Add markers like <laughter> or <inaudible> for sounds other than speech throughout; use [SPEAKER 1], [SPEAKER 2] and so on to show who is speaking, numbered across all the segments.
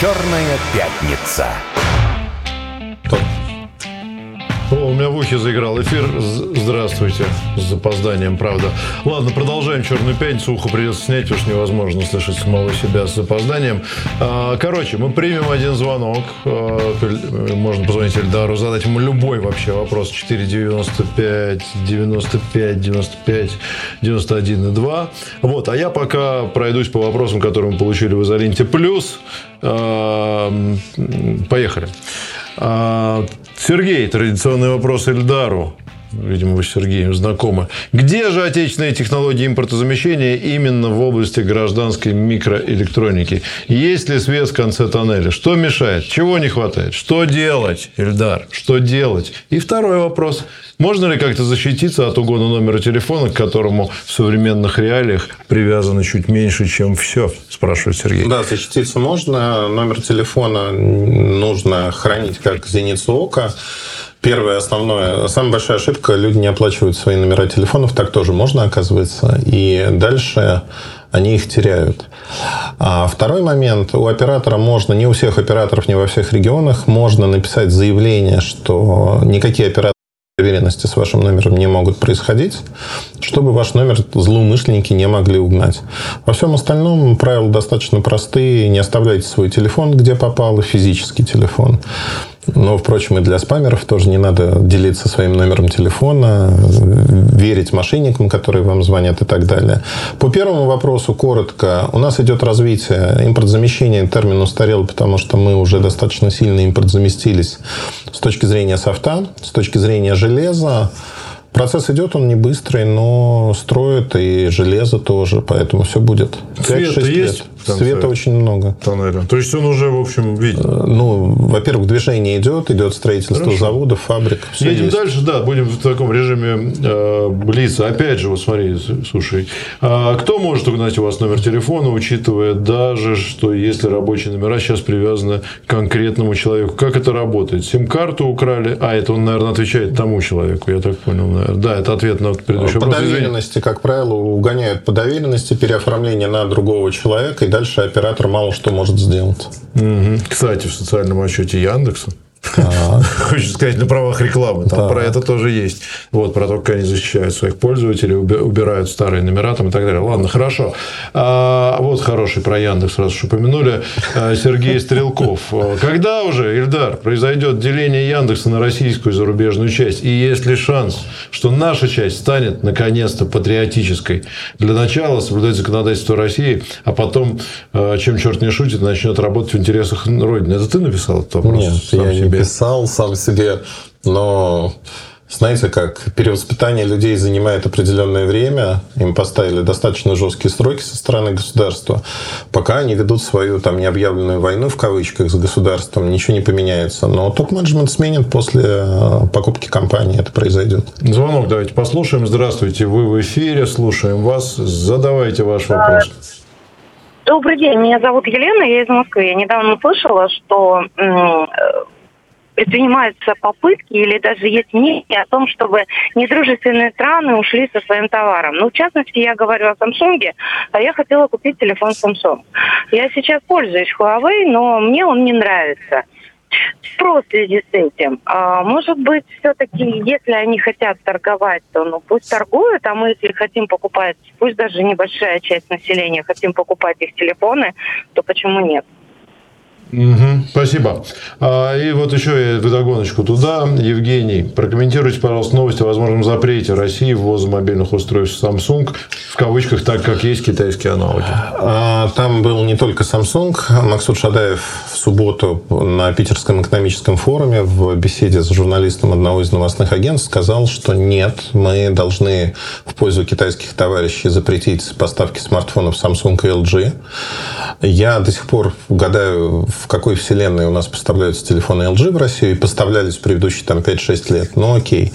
[SPEAKER 1] Черная пятница.
[SPEAKER 2] Меня в ухе заиграл эфир. Здравствуйте. С запозданием, правда. Ладно, продолжаем «Черную пятницу». Ухо придется снять, что невозможно слышать самого себя с запозданием. А, короче, мы примем один звонок. А, можно позвонить Эльдару, задать ему любой вообще вопрос. 495 95 95 91 и 2. Вот, а я пока пройдусь по вопросам, которые мы получили в Изоленте Плюс. А, поехали. Сергей, традиционный вопрос Эльдару. Видимо, вы с Сергеем знакомы. Где же отечественные технологии импортозамещения именно в области гражданской микроэлектроники? Есть ли свет в конце тоннеля? Что мешает? Чего не хватает? Что делать, Эльдар? Что делать? И второй вопрос. Можно ли как-то защититься от угона номера телефона, к которому в современных реалиях привязано чуть меньше, чем все? Спрашивает Сергей.
[SPEAKER 3] Да, защититься можно. Номер телефона нужно хранить как зеницу ока. Первое, основное, самая большая ошибка, люди не оплачивают свои номера телефонов, так тоже можно, оказывается, и дальше они их теряют. А второй момент, у оператора можно, не у всех операторов, не во всех регионах, можно написать заявление, что никакие операторы доверенности с вашим номером не могут происходить, чтобы ваш номер злоумышленники не могли угнать. Во всем остальном правила достаточно простые. Не оставляйте свой телефон, где попало, физический телефон. Но, впрочем, и для спамеров тоже не надо делиться своим номером телефона, верить мошенникам, которые вам звонят и так далее. По первому вопросу коротко. У нас идет развитие. Импортзамещение термин устарел, потому что мы уже достаточно сильно импортзаместились с точки зрения софта, с точки зрения железа. Процесс идет, он не быстрый, но строит и железо тоже, поэтому все будет.
[SPEAKER 2] Свет есть?
[SPEAKER 3] Света очень много.
[SPEAKER 2] Тоннеля. То есть он уже, в общем, виден? Э,
[SPEAKER 3] ну, во-первых, движение идет, идет строительство Хорошо. заводов, фабрик.
[SPEAKER 2] Все Едем есть. дальше, да, будем в таком режиме э, блица. Опять же, вот смотри, слушай, а кто может угнать у вас номер телефона, учитывая даже, что если рабочие номера сейчас привязаны к конкретному человеку? Как это работает? Сим-карту украли? А, это он, наверное, отвечает тому человеку, я так понял, наверное. Да, это ответ на предыдущий
[SPEAKER 3] по вопрос. По доверенности, как правило, угоняют по доверенности, переоформление на другого человека, и дальше оператор мало что может сделать.
[SPEAKER 2] Кстати, в социальном отчете Яндекса <laughs> Хочется сказать, на правах рекламы. Там про это тоже есть. Вот, про то, как они защищают своих пользователей, убирают старые номера там и так далее. Ладно, хорошо. А, вот хороший про Яндекс, раз уж упомянули. А, Сергей Стрелков. Когда уже, Ильдар, произойдет деление Яндекса на российскую и зарубежную часть? И есть ли шанс, что наша часть станет, наконец-то, патриотической? Для начала соблюдать законодательство России, а потом, а, чем черт не шутит, начнет работать в интересах Родины. Это ты написал этот вопрос?
[SPEAKER 3] Нет, я не себе. писал сам себе, но знаете, как перевоспитание людей занимает определенное время, им поставили достаточно жесткие сроки со стороны государства, пока они ведут свою там необъявленную войну в кавычках с государством, ничего не поменяется. Но топ-менеджмент сменит после э, покупки компании, это произойдет.
[SPEAKER 2] Звонок давайте послушаем. Здравствуйте, вы в эфире, слушаем вас. Задавайте ваш вопрос.
[SPEAKER 4] Добрый день, меня зовут Елена, я из Москвы. Я недавно слышала, что предпринимаются попытки или даже есть мнение о том, чтобы недружественные страны ушли со своим товаром. Ну, в частности, я говорю о Samsung, а я хотела купить телефон Samsung. Я сейчас пользуюсь Huawei, но мне он не нравится. Вопрос в связи с этим. А, может быть, все-таки, если они хотят торговать, то ну пусть торгуют, а мы, если хотим покупать, пусть даже небольшая часть населения хотим покупать их телефоны, то почему нет?
[SPEAKER 2] Угу, спасибо. А, и вот еще я догоночку туда. Евгений, прокомментируйте, пожалуйста, новости о возможном запрете России ввоза мобильных устройств Samsung, в кавычках, так как есть китайские аналоги.
[SPEAKER 3] А, там был не только Samsung. Максут Шадаев в субботу на Питерском экономическом форуме в беседе с журналистом одного из новостных агентств сказал, что нет, мы должны в пользу китайских товарищей запретить поставки смартфонов Samsung и LG. Я до сих пор гадаю, в какой вселенной у нас поставляются телефоны LG в Россию и поставлялись в предыдущие там, 5-6 лет. Ну, окей.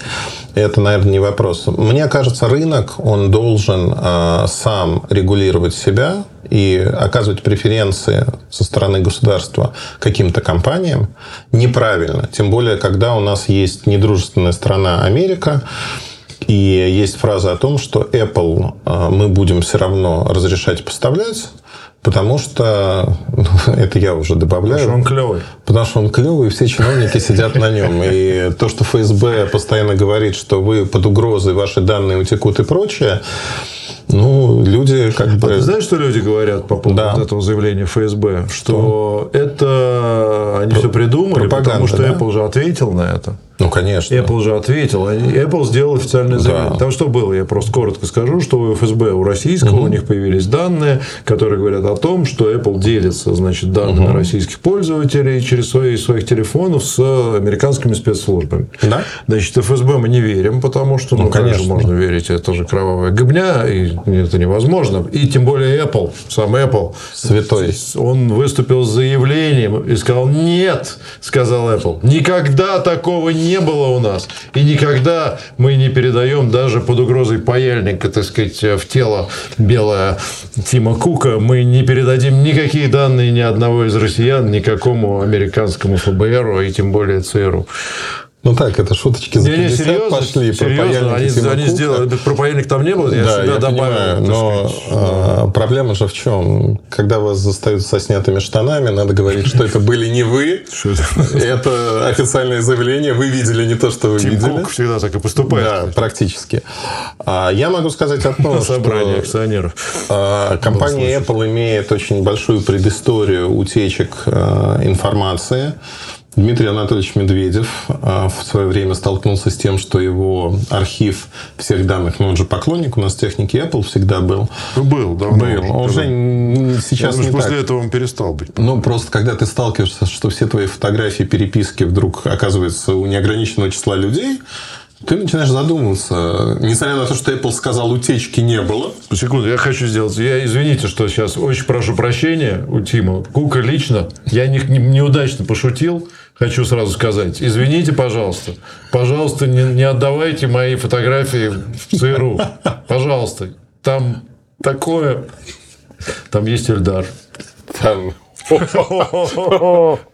[SPEAKER 3] Это, наверное, не вопрос. Мне кажется, рынок, он должен э, сам регулировать себя и оказывать преференции со стороны государства каким-то компаниям неправильно. Тем более, когда у нас есть недружественная страна Америка, и есть фраза о том, что Apple мы будем все равно разрешать поставлять, Потому что, <laughs> это я уже добавляю.
[SPEAKER 2] Потому что он клевый.
[SPEAKER 3] Потому что он клевый, и все чиновники сидят на нем. И то, что ФСБ постоянно говорит, что вы под угрозой, ваши данные утекут и прочее, ну, люди как бы... А
[SPEAKER 2] ты знаешь, что люди говорят по поводу да. этого заявления ФСБ? Что, что? это они Про... все придумали, потому что да? Apple же ответил на это.
[SPEAKER 3] Ну, конечно.
[SPEAKER 2] Apple же ответил. Apple сделал официальное заявление. Да. Там что было? Я просто коротко скажу, что у ФСБ, у российского, угу. у них появились данные, которые говорят о том, что Apple делится значит, данными угу. российских пользователей через свои, своих телефонов с американскими спецслужбами.
[SPEAKER 3] Да?
[SPEAKER 2] Значит, ФСБ мы не верим, потому что, ну, ну конечно, можно верить, это же кровавая гобня, и это невозможно. И тем более Apple, сам Apple.
[SPEAKER 3] Святой.
[SPEAKER 2] Он выступил с заявлением и сказал, нет, сказал Apple, никогда такого не не было у нас. И никогда мы не передаем даже под угрозой паяльника, так сказать, в тело белое Тима Кука. Мы не передадим никакие данные ни одного из россиян никакому американскому ФБРу, и тем более ЦРУ.
[SPEAKER 3] Ну так, это шуточки за 50 не, серьезно,
[SPEAKER 2] пошли. Серьезно, они, они сделали, про паяльник там не было, я да, себя я добавил. Понимаю,
[SPEAKER 3] но а, проблема же в чем? Когда вас застают со снятыми штанами, надо говорить, что это были не вы. Это официальное заявление, вы видели не то, что вы видели. Кук
[SPEAKER 2] всегда так и поступает.
[SPEAKER 3] Да, практически. А, я могу сказать одно,
[SPEAKER 2] что... Собрание акционеров.
[SPEAKER 3] А, компания Apple имеет очень большую предысторию утечек информации. Дмитрий Анатольевич Медведев а, в свое время столкнулся с тем, что его архив всех данных, ну он же поклонник у нас техники Apple всегда был.
[SPEAKER 2] Ну, был, да.
[SPEAKER 3] Был. Он уже сейчас
[SPEAKER 2] не
[SPEAKER 3] после
[SPEAKER 2] так. этого он перестал быть.
[SPEAKER 3] Ну, просто когда ты сталкиваешься, что все твои фотографии, переписки вдруг оказываются у неограниченного числа людей, ты начинаешь задумываться. Несмотря на то, что Apple сказал, утечки не было.
[SPEAKER 2] Секунду, я хочу сделать. Я извините, что сейчас очень прошу прощения у Тима. Кука лично. Я не, не, неудачно пошутил хочу сразу сказать. Извините, пожалуйста. Пожалуйста, не, не отдавайте мои фотографии в ЦРУ. Пожалуйста. Там такое... Там есть Эльдар.
[SPEAKER 3] Там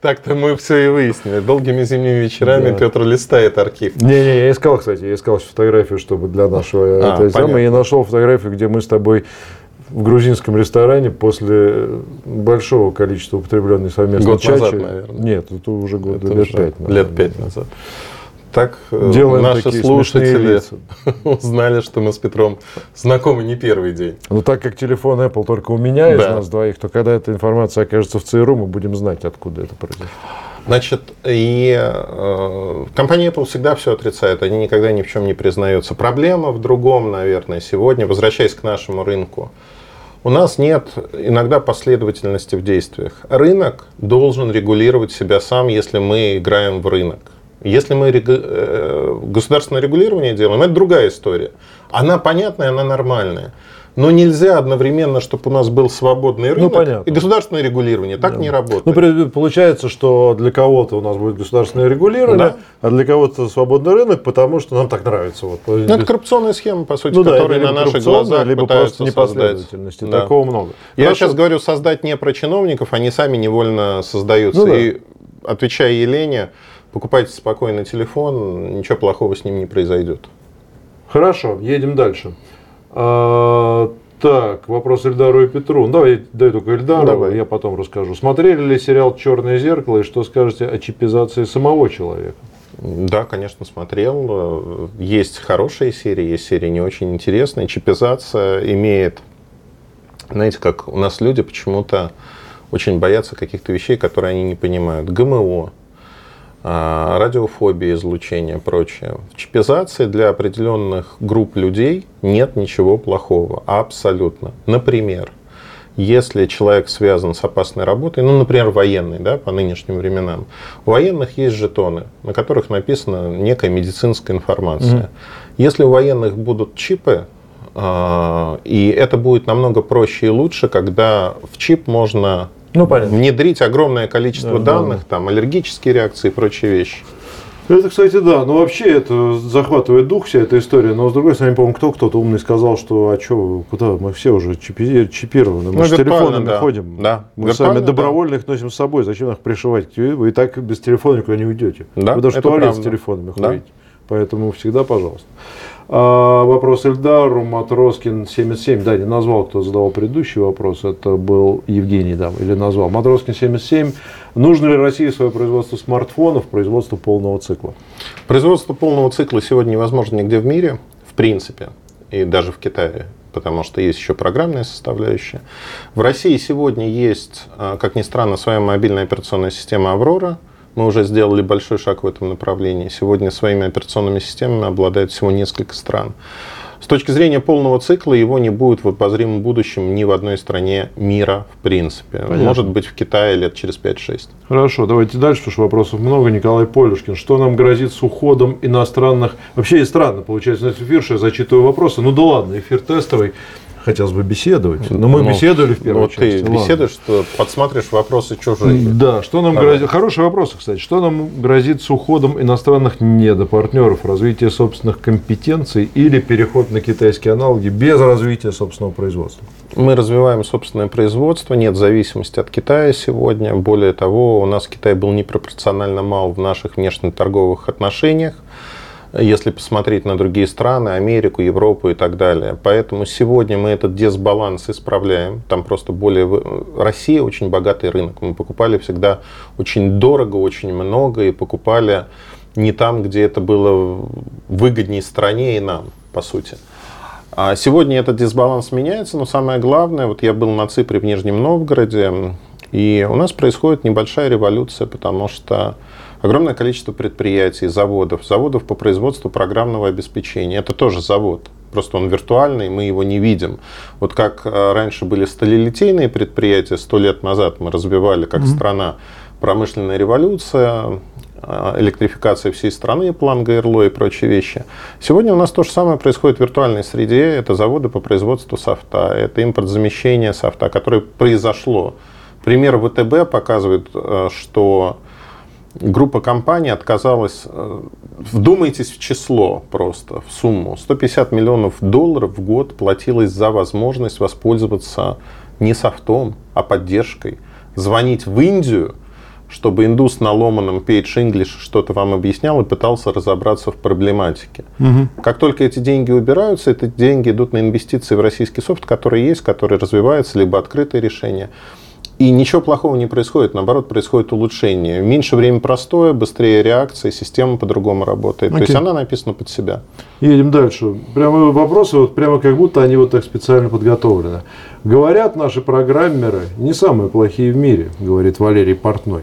[SPEAKER 3] так-то мы все и выяснили. Долгими зимними вечерами Петр листает архив.
[SPEAKER 2] Не-не, я искал, кстати, я искал фотографию, чтобы для нашего... А, самое, я нашел фотографию, где мы с тобой в грузинском ресторане после большого количества употребленной совместной
[SPEAKER 3] год чачи. назад, наверное.
[SPEAKER 2] Нет, это уже год, это лет уже пять.
[SPEAKER 3] Наверное, лет пять назад. Так э, Делаем наши слушатели <laughs> узнали, что мы с Петром знакомы не первый день.
[SPEAKER 2] Ну, так как телефон Apple только у меня да. из нас двоих, то когда эта информация окажется в ЦРУ, мы будем знать, откуда это произошло.
[SPEAKER 3] Значит, и э, компания Apple всегда все отрицает, они никогда ни в чем не признаются. Проблема в другом, наверное, сегодня, возвращаясь к нашему рынку у нас нет иногда последовательности в действиях. Рынок должен регулировать себя сам, если мы играем в рынок. Если мы э, государственное регулирование делаем, это другая история. Она понятная, она нормальная. Но нельзя одновременно, чтобы у нас был свободный рынок ну, и государственное регулирование. Так да. не работает.
[SPEAKER 2] Ну, получается, что для кого-то у нас будет государственное регулирование, да. а для кого-то свободный рынок, потому что нам так нравится. Вот.
[SPEAKER 3] Ну, это коррупционная схема, по сути, ну, да, которые на наших глазах
[SPEAKER 2] либо просто непоследовательности. Да. Такого много.
[SPEAKER 3] Я Хорошо. сейчас говорю создать не про чиновников, они сами невольно создаются. Ну, да. И отвечая Елене, покупайте спокойно телефон, ничего плохого с ним не произойдет.
[SPEAKER 2] Хорошо, едем дальше. А, так, вопрос Эльдару и Петру. Ну, давай, дай только Эльдару, давай. я потом расскажу. Смотрели ли сериал «Черное зеркало» и что скажете о чипизации самого человека?
[SPEAKER 3] Да, конечно, смотрел. Есть хорошие серии, есть серии не очень интересные. Чипизация имеет, знаете, как у нас люди почему-то очень боятся каких-то вещей, которые они не понимают. ГМО, радиофобия, излучение и прочее. В чипизации для определенных групп людей нет ничего плохого. Абсолютно. Например, если человек связан с опасной работой, ну, например, военный, да, по нынешним временам, у военных есть жетоны, на которых написана некая медицинская информация. Mm-hmm. Если у военных будут чипы, а, и это будет намного проще и лучше, когда в чип можно ну, понятно. внедрить огромное количество да, данных, да. там, аллергические реакции и прочие вещи.
[SPEAKER 2] Это, кстати, да. Но вообще это захватывает дух вся эта история. Но с другой стороны, помню, кто кто-то умный сказал, что а что, куда мы все уже чипи, чипированы. Мы ну, с телефонами
[SPEAKER 3] да.
[SPEAKER 2] ходим.
[SPEAKER 3] Да.
[SPEAKER 2] Мы сами добровольно их носим с собой. Зачем их пришивать? Вы и так без телефона никуда не уйдете.
[SPEAKER 3] Да,
[SPEAKER 2] Вы даже в туалет правда. с телефонами да. ходите. Поэтому всегда пожалуйста. А, вопрос Эльдару, Матроскин 77. Да, не назвал, кто задавал предыдущий вопрос. Это был Евгений, да, или назвал. Матроскин 77. Нужно ли России свое производство смартфонов, производство полного цикла?
[SPEAKER 3] Производство полного цикла сегодня невозможно нигде в мире, в принципе, и даже в Китае потому что есть еще программная составляющая. В России сегодня есть, а, как ни странно, своя мобильная операционная система «Аврора», мы уже сделали большой шаг в этом направлении. Сегодня своими операционными системами обладает всего несколько стран. С точки зрения полного цикла его не будет в обозримом будущем ни в одной стране мира в принципе. Понятно. Может быть в Китае лет через 5-6.
[SPEAKER 2] Хорошо, давайте дальше, потому что вопросов много. Николай Полюшкин. Что нам грозит с уходом иностранных... Вообще и странно получается на эфир, что я зачитываю вопросы. Ну да ладно, эфир тестовый хотелось бы беседовать. Но мы ну, беседовали в первой
[SPEAKER 3] ну, части. Ты беседуешь, что подсматриваешь вопросы чужие.
[SPEAKER 2] Да, что нам Давай. грозит... Хорошие вопросы, кстати. Что нам грозит с уходом иностранных недопартнеров, развитие собственных компетенций или переход на китайские аналоги без развития собственного производства?
[SPEAKER 3] Мы развиваем собственное производство, нет зависимости от Китая сегодня. Более того, у нас Китай был непропорционально мал в наших внешнеторговых отношениях если посмотреть на другие страны, Америку, Европу и так далее. Поэтому сегодня мы этот дисбаланс исправляем. Там просто более... Россия очень богатый рынок. Мы покупали всегда очень дорого, очень много и покупали не там, где это было выгоднее стране и нам, по сути. А сегодня этот дисбаланс меняется, но самое главное, вот я был на Ципре в Нижнем Новгороде, и у нас происходит небольшая революция, потому что огромное количество предприятий, заводов, заводов по производству программного обеспечения. Это тоже завод. Просто он виртуальный, мы его не видим. Вот как э, раньше были сталелитейные предприятия, сто лет назад мы развивали как mm-hmm. страна промышленная революция, э, электрификация всей страны, план ГРЛО и прочие вещи. Сегодня у нас то же самое происходит в виртуальной среде. Это заводы по производству софта, это импортзамещение софта, которое произошло. Пример ВТБ показывает, э, что группа компаний отказалась, э, вдумайтесь в число просто, в сумму. 150 миллионов долларов в год платилось за возможность воспользоваться не софтом, а поддержкой. Звонить в Индию, чтобы индус на ломаном Page English что-то вам объяснял и пытался разобраться в проблематике. Угу. Как только эти деньги убираются, эти деньги идут на инвестиции в российский софт, который есть, который развивается, либо открытые решения. И ничего плохого не происходит, наоборот, происходит улучшение. Меньше времени простое, быстрее реакция, система по-другому работает. Okay. То есть она написана под себя.
[SPEAKER 2] Едем дальше. Прямо вопросы, вот прямо как будто они вот так специально подготовлены. Говорят наши программеры, не самые плохие в мире, говорит Валерий Портной.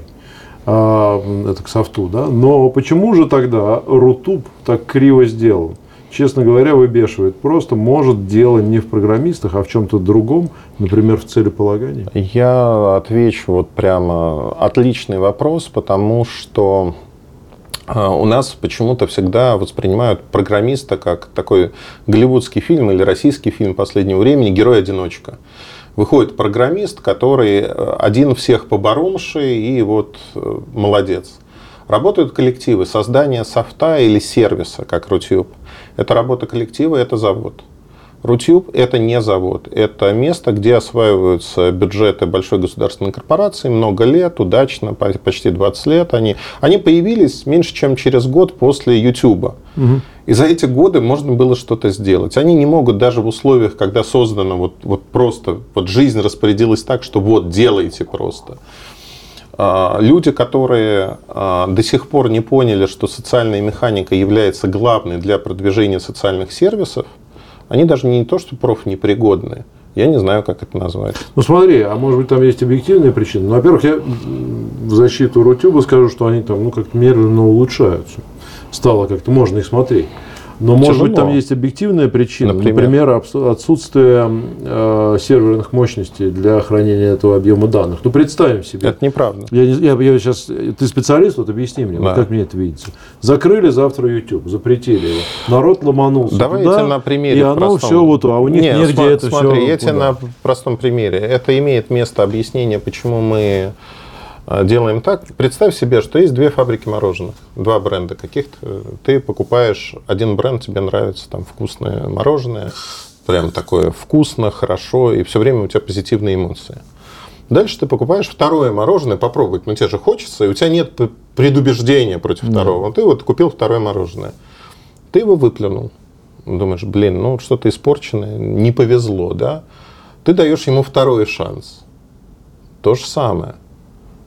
[SPEAKER 2] А, это к софту, да? Но почему же тогда Рутуб так криво сделан? Честно говоря, выбешивает. Просто может дело не в программистах, а в чем-то другом, например, в целеполагании?
[SPEAKER 3] Я отвечу вот прямо отличный вопрос, потому что а, у нас почему-то всегда воспринимают программиста как такой голливудский фильм или российский фильм последнего времени «Герой-одиночка». Выходит программист, который э, один всех поборомший и вот э, молодец. Работают коллективы, создание софта или сервиса, как Рутюб. Это работа коллектива, это завод. Рутюб – это не завод, это место, где осваиваются бюджеты большой государственной корпорации много лет, удачно, почти 20 лет. Они, они появились меньше, чем через год после. Угу. И за эти годы можно было что-то сделать. Они не могут даже в условиях, когда создано вот, вот просто, вот жизнь распорядилась так, что вот делайте просто. А, люди, которые а, до сих пор не поняли, что социальная механика является главной для продвижения социальных сервисов, они даже не то, что профнепригодные, я не знаю, как это назвать.
[SPEAKER 2] Ну смотри, а может быть там есть объективные причины. Ну, во-первых, я в защиту Рутюба скажу, что они там ну, как-то медленно улучшаются. Стало как-то можно их смотреть. Но, Тяжело. может быть, там есть объективная причина. Например, Например отсутствие э, серверных мощностей для хранения этого объема данных. Ну, представим себе.
[SPEAKER 3] Это неправда.
[SPEAKER 2] Я, я, я сейчас, ты специалист, вот объясни мне, да. вот как мне это видится. Закрыли завтра YouTube, запретили его. Народ ломанулся
[SPEAKER 3] Давай
[SPEAKER 2] туда,
[SPEAKER 3] на примере
[SPEAKER 2] И оно простом. все вот, а у них Нет, негде
[SPEAKER 3] смотри,
[SPEAKER 2] это
[SPEAKER 3] смотри,
[SPEAKER 2] все.
[SPEAKER 3] я тебе на простом примере. Это имеет место объяснение, почему мы делаем так. Представь себе, что есть две фабрики мороженых, два бренда каких-то. Ты покупаешь один бренд, тебе нравится там вкусное мороженое, прям такое вкусно, хорошо, и все время у тебя позитивные эмоции. Дальше ты покупаешь второе мороженое, попробовать, но тебе же хочется, и у тебя нет предубеждения против второго. Да. Ты вот купил второе мороженое. ты его выплюнул. Думаешь, блин, ну что-то испорченное, не повезло, да? Ты даешь ему второй шанс. То же самое.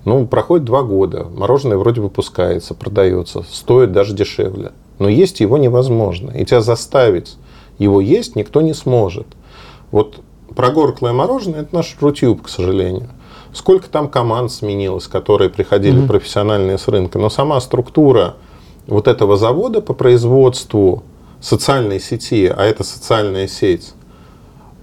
[SPEAKER 3] Ну, проходит два года, мороженое вроде выпускается, продается, стоит даже дешевле. Но есть его невозможно. И тебя заставить его есть никто не сможет. Вот прогорклое мороженое – это наш рутюб, к сожалению. Сколько там команд сменилось, которые приходили mm-hmm. профессиональные с рынка. Но сама структура вот этого завода по производству социальной сети, а это социальная сеть,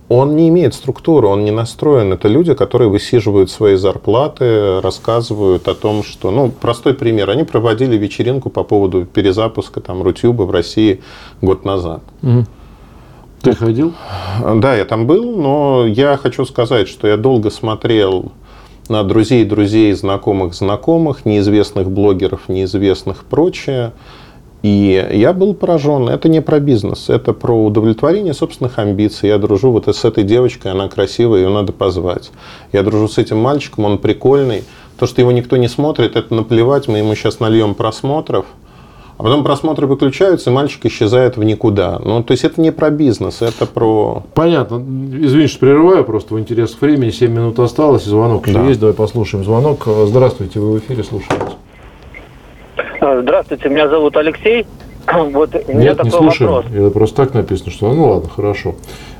[SPEAKER 3] он не имеет структуры, он не настроен. Это люди, которые высиживают свои зарплаты, рассказывают о том, что... Ну, простой пример. Они проводили вечеринку по поводу перезапуска там Рутюба в России год назад.
[SPEAKER 2] Угу. Ты ходил?
[SPEAKER 3] Да, я там был, но я хочу сказать, что я долго смотрел на друзей, друзей, знакомых, знакомых, неизвестных блогеров, неизвестных прочее. И я был поражен. Это не про бизнес, это про удовлетворение собственных амбиций. Я дружу вот с этой девочкой, она красивая, ее надо позвать. Я дружу с этим мальчиком, он прикольный. То, что его никто не смотрит, это наплевать, мы ему сейчас нальем просмотров. А потом просмотры выключаются, и мальчик исчезает в никуда. Ну, то есть это не про бизнес, это про...
[SPEAKER 2] Понятно. Извини, что прерываю, просто в интересах времени. 7 минут осталось, звонок еще да. есть. Давай послушаем звонок. Здравствуйте, вы в эфире, слушаете.
[SPEAKER 5] Здравствуйте, меня зовут Алексей. <clears throat> Вот у меня
[SPEAKER 2] Нет, не слушаем. Вопрос. Это просто так написано, что ну ладно, хорошо.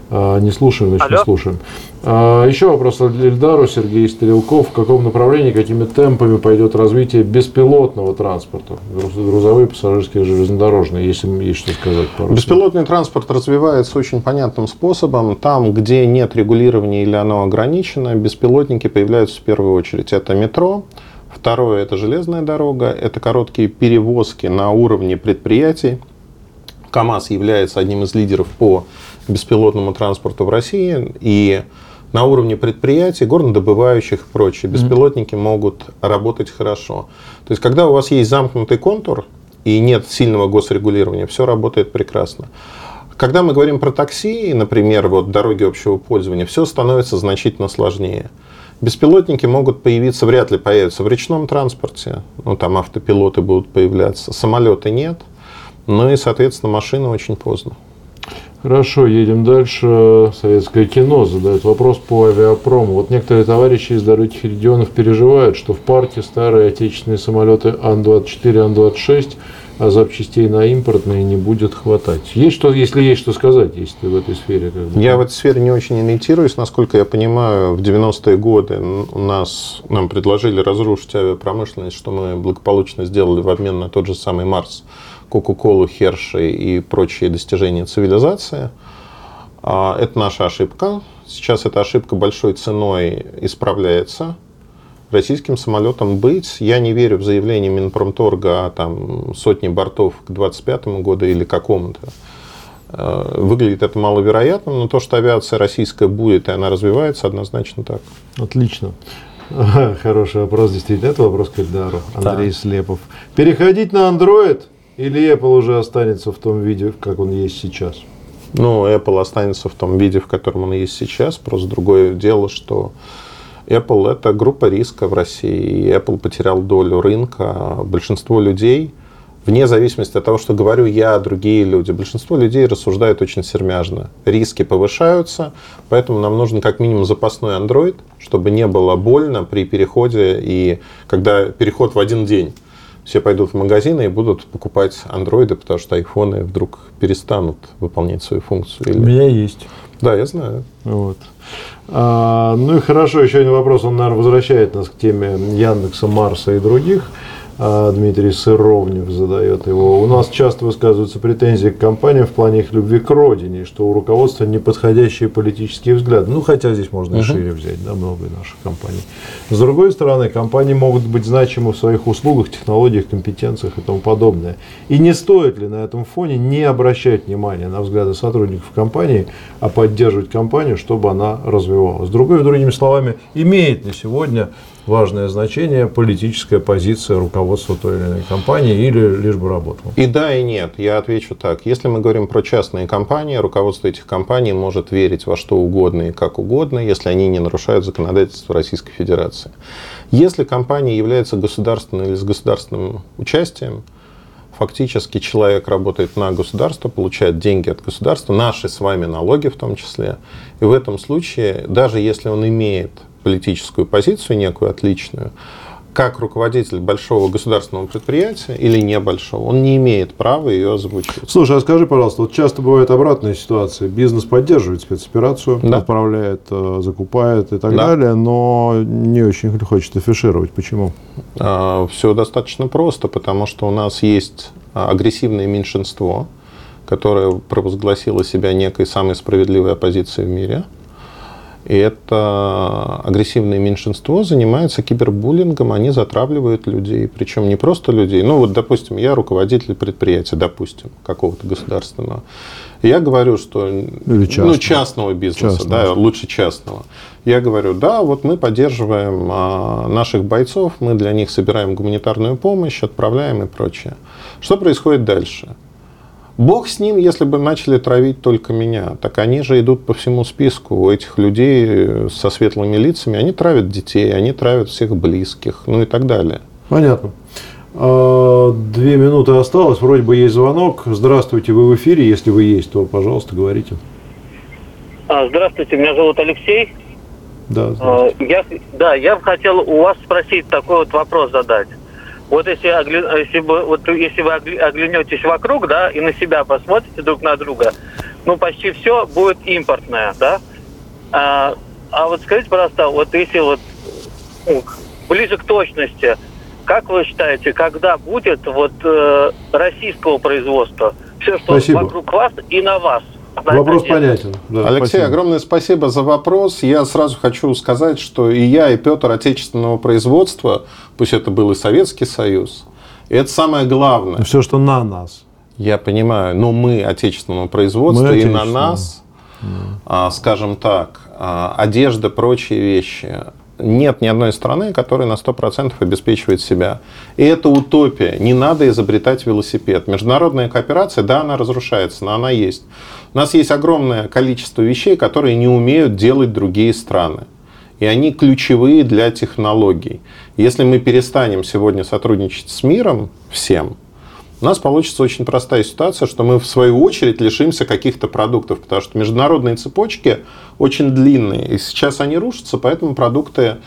[SPEAKER 2] А, не слушаем, значит, Алло? не слушаем. А, еще вопрос от Ильдару, Сергей Стрелков. В каком направлении, какими темпами пойдет развитие беспилотного транспорта? Грузовые, пассажирские, железнодорожные, если есть что сказать.
[SPEAKER 3] Пару Беспилотный транспорт развивается очень понятным способом. Там, где нет регулирования или оно ограничено, беспилотники появляются в первую очередь. Это метро, Второе – это железная дорога, это короткие перевозки на уровне предприятий. КАМАЗ является одним из лидеров по беспилотному транспорту в России. И на уровне предприятий, горнодобывающих и прочее, беспилотники могут работать хорошо. То есть, когда у вас есть замкнутый контур и нет сильного госрегулирования, все работает прекрасно. Когда мы говорим про такси, например, вот дороги общего пользования, все становится значительно сложнее. Беспилотники могут появиться, вряд ли появятся в речном транспорте. Ну, там автопилоты будут появляться. Самолеты нет. Ну и, соответственно, машины очень поздно.
[SPEAKER 2] Хорошо, едем дальше. Советское кино задает вопрос по авиапрому. Вот некоторые товарищи из далеких регионов переживают, что в парке старые отечественные самолеты Ан-24, Ан-26 а запчастей на импортные не будет хватать. Есть что, если есть что сказать, если ты в этой сфере? Как
[SPEAKER 3] бы... Я в этой сфере не очень ориентируюсь. Насколько я понимаю, в 90-е годы у нас, нам предложили разрушить авиапромышленность, что мы благополучно сделали в обмен на тот же самый Марс, Кока-Колу, Херши и прочие достижения цивилизации. А, это наша ошибка. Сейчас эта ошибка большой ценой исправляется российским самолетам быть. Я не верю в заявление Минпромторга о там, сотне бортов к 2025 году или какому-то. Э, выглядит это маловероятным, но то, что авиация российская будет и она развивается, однозначно так.
[SPEAKER 2] Отлично. <laughs> Хороший вопрос, действительно. Это вопрос к Эльдару. Андрей да. Слепов. Переходить на Android или Apple уже останется в том виде, как он есть сейчас?
[SPEAKER 3] Ну, Apple останется в том виде, в котором он есть сейчас. Просто другое дело, что Apple – это группа риска в России. Apple потерял долю рынка. Большинство людей, вне зависимости от того, что говорю я, другие люди, большинство людей рассуждают очень сермяжно. Риски повышаются, поэтому нам нужен как минимум запасной Android, чтобы не было больно при переходе и когда переход в один день все пойдут в магазины и будут покупать андроиды, потому что айфоны вдруг перестанут выполнять свою функцию.
[SPEAKER 2] Или... У меня есть.
[SPEAKER 3] Да, я знаю.
[SPEAKER 2] Вот. А, ну и хорошо, еще один вопрос, он, наверное, возвращает нас к теме Яндекса, Марса и других. А, Дмитрий Сыровнев задает его. У нас часто высказываются претензии к компаниям в плане их любви к родине, что у руководства неподходящие политические взгляды. Ну, хотя здесь можно и шире взять, да, много наших компаний. С другой стороны, компании могут быть значимы в своих услугах, технологиях, компетенциях и тому подобное. И не стоит ли на этом фоне не обращать внимания на взгляды сотрудников компании, а поддерживать компанию, чтобы она развивалась? Другой, другими словами, имеет ли сегодня важное значение политическая позиция руководства той или иной компании или лишь бы работал?
[SPEAKER 3] И да, и нет. Я отвечу так. Если мы говорим про частные компании, руководство этих компаний может верить во что угодно и как угодно, если они не нарушают законодательство Российской Федерации. Если компания является государственной или с государственным участием, Фактически человек работает на государство, получает деньги от государства, наши с вами налоги в том числе. И в этом случае, даже если он имеет политическую позицию некую отличную, как руководитель большого государственного предприятия или небольшого, он не имеет права ее озвучивать.
[SPEAKER 2] Слушай, а скажи, пожалуйста, вот часто бывает обратная ситуация. Бизнес поддерживает спецоперацию, да. отправляет, э, закупает и так да. далее, но не очень хочет афишировать. Почему?
[SPEAKER 3] А, Все достаточно просто, потому что у нас есть агрессивное меньшинство, которое провозгласило себя некой самой справедливой оппозицией в мире – и это агрессивное меньшинство занимается кибербуллингом, они затравливают людей, причем не просто людей. Ну вот, допустим, я руководитель предприятия, допустим, какого-то государственного. я говорю, что Или частного. ну частного бизнеса, частного. да, лучше частного. Я говорю, да, вот мы поддерживаем а, наших бойцов, мы для них собираем гуманитарную помощь, отправляем и прочее. Что происходит дальше? Бог с ним, если бы начали травить только меня. Так они же идут по всему списку. У этих людей со светлыми лицами, они травят детей, они травят всех близких, ну и так далее.
[SPEAKER 2] Понятно. А, две минуты осталось, вроде бы есть звонок. Здравствуйте, вы в эфире. Если вы есть, то, пожалуйста, говорите.
[SPEAKER 5] А, здравствуйте, меня зовут Алексей.
[SPEAKER 2] Да, здравствуйте.
[SPEAKER 5] Я, да, я бы хотел у вас спросить такой вот вопрос задать. Вот если, если, бы, вот если вы оглянетесь вокруг, да, и на себя посмотрите друг на друга, ну, почти все будет импортное, да. А, а вот скажите, пожалуйста, вот если вот ну, ближе к точности, как вы считаете, когда будет вот э, российского производства все, что Спасибо. вокруг вас и на вас?
[SPEAKER 2] Вопрос понятен.
[SPEAKER 3] Да, Алексей, спасибо. огромное спасибо за вопрос. Я сразу хочу сказать, что и я, и Петр отечественного производства, пусть это был и Советский Союз, и это самое главное.
[SPEAKER 2] Все, что на нас.
[SPEAKER 3] Я понимаю, но мы отечественного производства, мы и на нас, да. скажем так, а, одежда, прочие вещи, нет ни одной страны, которая на 100% обеспечивает себя. И это утопия. Не надо изобретать велосипед. Международная кооперация, да, она разрушается, но она есть. У нас есть огромное количество вещей, которые не умеют делать другие страны. И они ключевые для технологий. Если мы перестанем сегодня сотрудничать с миром всем, у нас получится очень простая ситуация, что мы в свою очередь лишимся каких-то продуктов, потому что международные цепочки очень длинные, и сейчас они рушатся, поэтому продукты,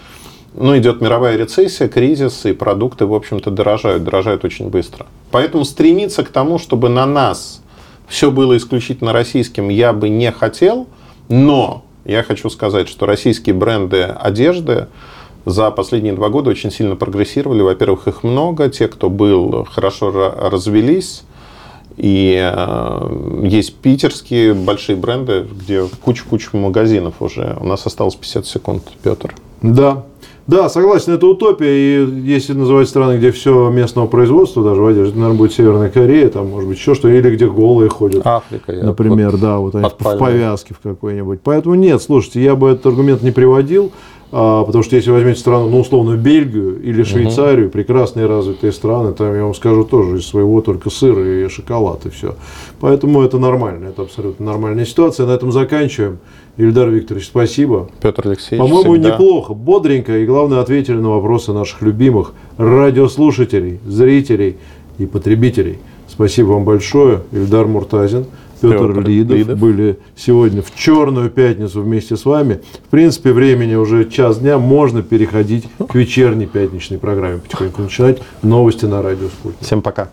[SPEAKER 3] ну, идет мировая рецессия, кризис, и продукты, в общем-то, дорожают, дорожают очень быстро. Поэтому стремиться к тому, чтобы на нас все было исключительно российским, я бы не хотел, но я хочу сказать, что российские бренды одежды, за последние два года очень сильно прогрессировали. Во-первых, их много, те, кто был, хорошо развелись. И э, есть питерские большие бренды, где куча-куча магазинов уже. У нас осталось 50 секунд, Петр.
[SPEAKER 2] Да, да, согласен, это утопия. И если называть страны, где все местного производства, даже в одежде, наверное, будет Северная Корея, там, может быть, еще что или где голые ходят.
[SPEAKER 3] Африка.
[SPEAKER 2] Например, вот да, вот они в повязке в какой-нибудь. Поэтому нет, слушайте, я бы этот аргумент не приводил. А, потому что если возьмете страну, ну, условно, Бельгию или Швейцарию, угу. прекрасные развитые страны, там, я вам скажу, тоже из своего только сыр и шоколад, и все. Поэтому это нормально, это абсолютно нормальная ситуация. На этом заканчиваем. Ильдар Викторович, спасибо.
[SPEAKER 3] Петр Алексеевич,
[SPEAKER 2] По-моему, всегда. неплохо, бодренько, и главное, ответили на вопросы наших любимых радиослушателей, зрителей и потребителей. Спасибо вам большое, Ильдар Муртазин. Петр, Петр Лидов, Лидов были сегодня в черную пятницу вместе с вами. В принципе, времени уже час дня, можно переходить к вечерней пятничной программе, потихоньку начинать новости на радио Спутник.
[SPEAKER 3] Всем пока.